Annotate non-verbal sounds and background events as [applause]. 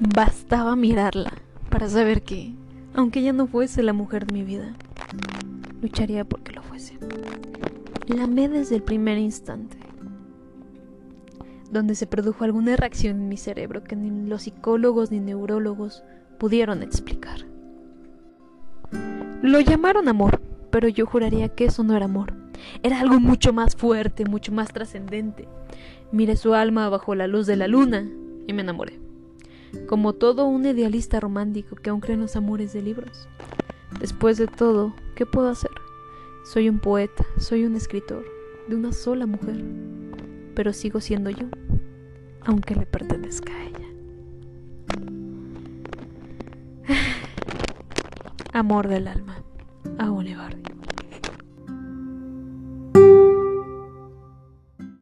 Bastaba mirarla para saber que, aunque ella no fuese la mujer de mi vida, lucharía porque lo fuese. La amé desde el primer instante, donde se produjo alguna reacción en mi cerebro que ni los psicólogos ni neurólogos pudieron explicar. Lo llamaron amor, pero yo juraría que eso no era amor. Era algo mucho más fuerte, mucho más trascendente. Miré su alma bajo la luz de la luna y me enamoré. Como todo un idealista romántico que aún cree en los amores de libros. Después de todo, ¿qué puedo hacer? Soy un poeta, soy un escritor, de una sola mujer, pero sigo siendo yo, aunque le pertenezca a ella. [sighs] Amor del alma, a Olivardi.